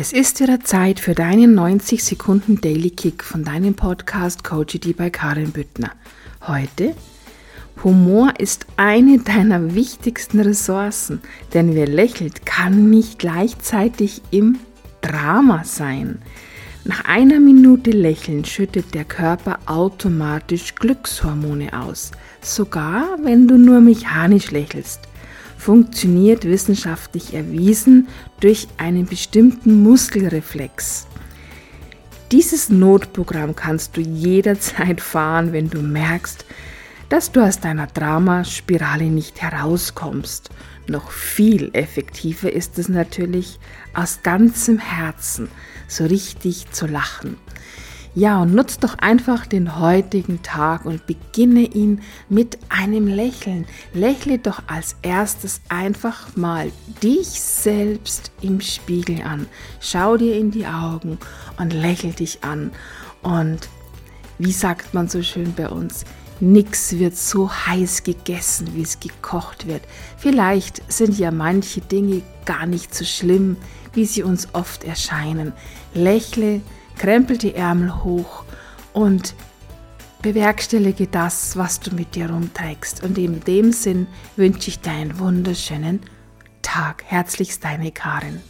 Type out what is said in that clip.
Es ist wieder Zeit für deinen 90 Sekunden Daily Kick von deinem Podcast Coachity bei Karin Büttner. Heute Humor ist eine deiner wichtigsten Ressourcen, denn wer lächelt, kann nicht gleichzeitig im Drama sein. Nach einer Minute Lächeln schüttet der Körper automatisch Glückshormone aus, sogar wenn du nur mechanisch lächelst funktioniert wissenschaftlich erwiesen durch einen bestimmten Muskelreflex. Dieses Notprogramm kannst du jederzeit fahren, wenn du merkst, dass du aus deiner Dramaspirale nicht herauskommst. Noch viel effektiver ist es natürlich, aus ganzem Herzen so richtig zu lachen. Ja, und nutz doch einfach den heutigen Tag und beginne ihn mit einem Lächeln. Lächle doch als erstes einfach mal dich selbst im Spiegel an. Schau dir in die Augen und lächel dich an. Und wie sagt man so schön bei uns, Nix wird so heiß gegessen, wie es gekocht wird. Vielleicht sind ja manche Dinge gar nicht so schlimm, wie sie uns oft erscheinen. Lächle, krempel die Ärmel hoch und bewerkstellige das, was du mit dir rumträgst. Und in dem Sinn wünsche ich dir einen wunderschönen Tag. Herzlichst deine Karin.